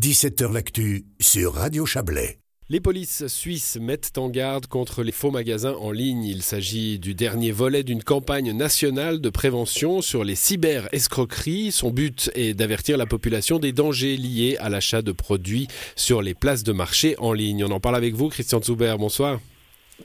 17h L'actu sur Radio Chablais. Les polices suisses mettent en garde contre les faux magasins en ligne. Il s'agit du dernier volet d'une campagne nationale de prévention sur les cyber-escroqueries. Son but est d'avertir la population des dangers liés à l'achat de produits sur les places de marché en ligne. On en parle avec vous, Christian Zuber. Bonsoir.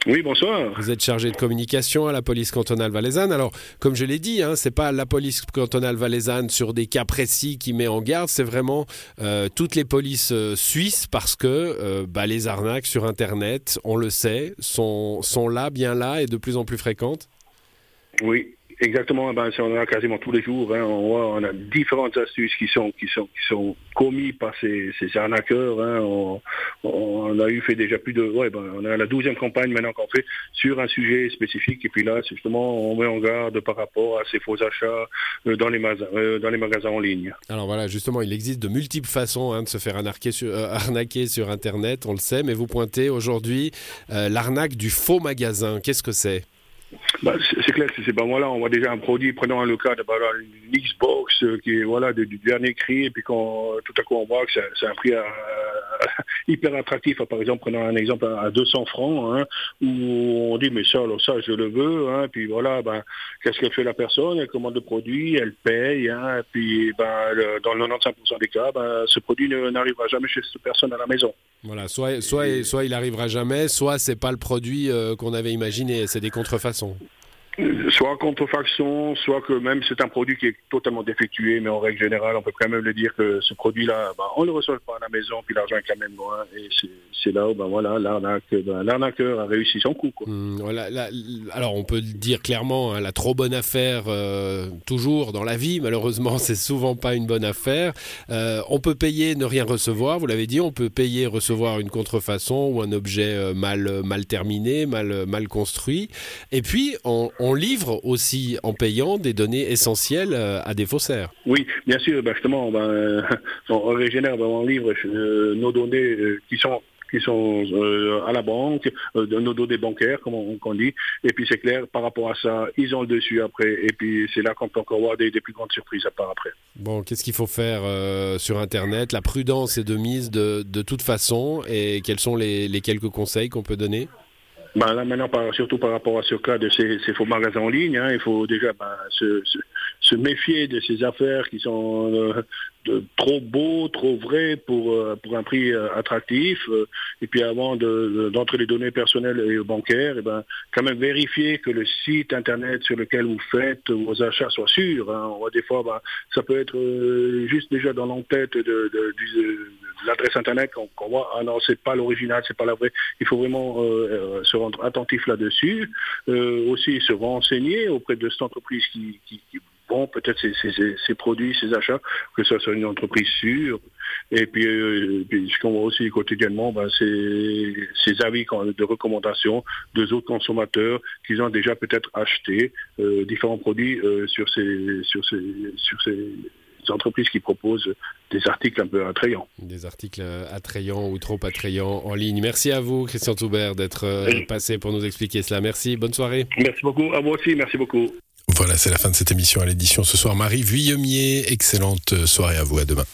Oui, bonsoir. Vous êtes chargé de communication à la police cantonale valaisanne. Alors, comme je l'ai dit, hein, c'est pas la police cantonale valaisanne sur des cas précis qui met en garde, c'est vraiment euh, toutes les polices euh, suisses parce que euh, bah, les arnaques sur Internet, on le sait, sont, sont là, bien là et de plus en plus fréquentes. Oui, Exactement, ben, on en a quasiment tous les jours. Hein. on, voit, on a différentes astuces qui sont, qui sont, qui sont commis par ces, ces arnaqueurs. Hein. On, on, a eu fait déjà plus de... Ouais, ben, on a la douzième campagne maintenant qu'on fait sur un sujet spécifique. Et puis là, justement, on met en garde par rapport à ces faux achats euh, dans, les magasins, euh, dans les magasins en ligne. Alors voilà, justement, il existe de multiples façons hein, de se faire arnaquer sur, euh, arnaquer sur Internet, on le sait, mais vous pointez aujourd'hui l'arnaque du faux magasin. Qu'est-ce que c'est? Bah, c'est clair, c'est pas moi là, on voit déjà un produit, prenons le cas de une Xbox euh, qui voilà du, dernier cri, et puis quand tout à coup on voit que c'est un prix euh, hyper attractif, par exemple, prenons un exemple à 200 francs, hein, où on dit mais ça, alors, ça je le veux, hein, puis voilà, ben, qu'est-ce qu'elle fait la personne? Elle commande le produit, elle paye, hein, puis ben, dans le 95% des cas, ben, ce produit n'arrivera jamais chez cette personne à la maison. Voilà, soit, soit, soit il arrivera jamais, soit c'est pas le produit euh, qu'on avait imaginé, c'est des contrefaçons soit contrefaction, soit que même c'est un produit qui est totalement défectué, mais en règle générale, on peut quand même le dire que ce produit-là, bah, on ne le reçoit pas à la maison, puis l'argent est quand même loin, et c'est là où ben voilà, ben, l'arnaqueur a réussi son coup. Mmh, alors on peut le dire clairement, hein, la trop bonne affaire, euh, toujours dans la vie, malheureusement, c'est souvent pas une bonne affaire. Euh, on peut payer, ne rien recevoir, vous l'avez dit, on peut payer, recevoir une contrefaçon ou un objet euh, mal, mal terminé, mal, mal construit, et puis on on livre aussi en payant des données essentielles euh, à des faussaires. Oui, bien sûr, ben, justement, ben, on régénère, ben, on livre euh, nos données euh, qui sont qui sont à la banque, de nos données bancaires, comme on, dit. Et puis c'est clair, par rapport à ça, ils ont le dessus après. Et puis c'est là qu'on peut encore voir des, plus grandes surprises à part après. Bon, qu'est-ce qu'il faut faire sur Internet? La prudence est de mise de, de toute façon. Et quels sont les quelques conseils qu'on peut donner? Ben là maintenant, surtout par rapport à ce cas de ces, faux magasins en ligne, hein, il faut déjà ben, se, se, méfier de ces affaires qui sont euh, trop beaux, trop vrais pour, euh, pour un prix euh, attractif. et puis avant d'entrer les données personnelles et bancaires, et ben, quand même vérifier que le site internet sur lequel vous faites vos achats soit sûr. Hein. Des fois, ben, ça peut être juste déjà dans l'entête de, l'adresse internet qu'on voit, ah non, c'est pas l'original, c'est pas la vraie. Il faut vraiment se attentif là-dessus, euh, aussi se renseigner auprès de cette entreprise qui, qui, vend peut-être ses, produits, ses achats, que ce soit une entreprise sûre. Et puis, euh, ce qu'on voit aussi quotidiennement, ben, c'est ces avis de recommandation de autres consommateurs qui ont déjà peut-être acheté euh, différents produits sur ces sur ces sur ces entreprises qui proposent des articles un peu attrayants. Des articles attrayants ou trop attrayants en ligne. Merci à vous, Christian Toubert, d'être euh, passé pour nous expliquer cela. Merci, bonne soirée. Merci beaucoup, à vous aussi, merci beaucoup. Voilà, c'est la fin de cette émission à l'édition ce soir. Marie Vuillemier, excellente soirée à vous, à demain.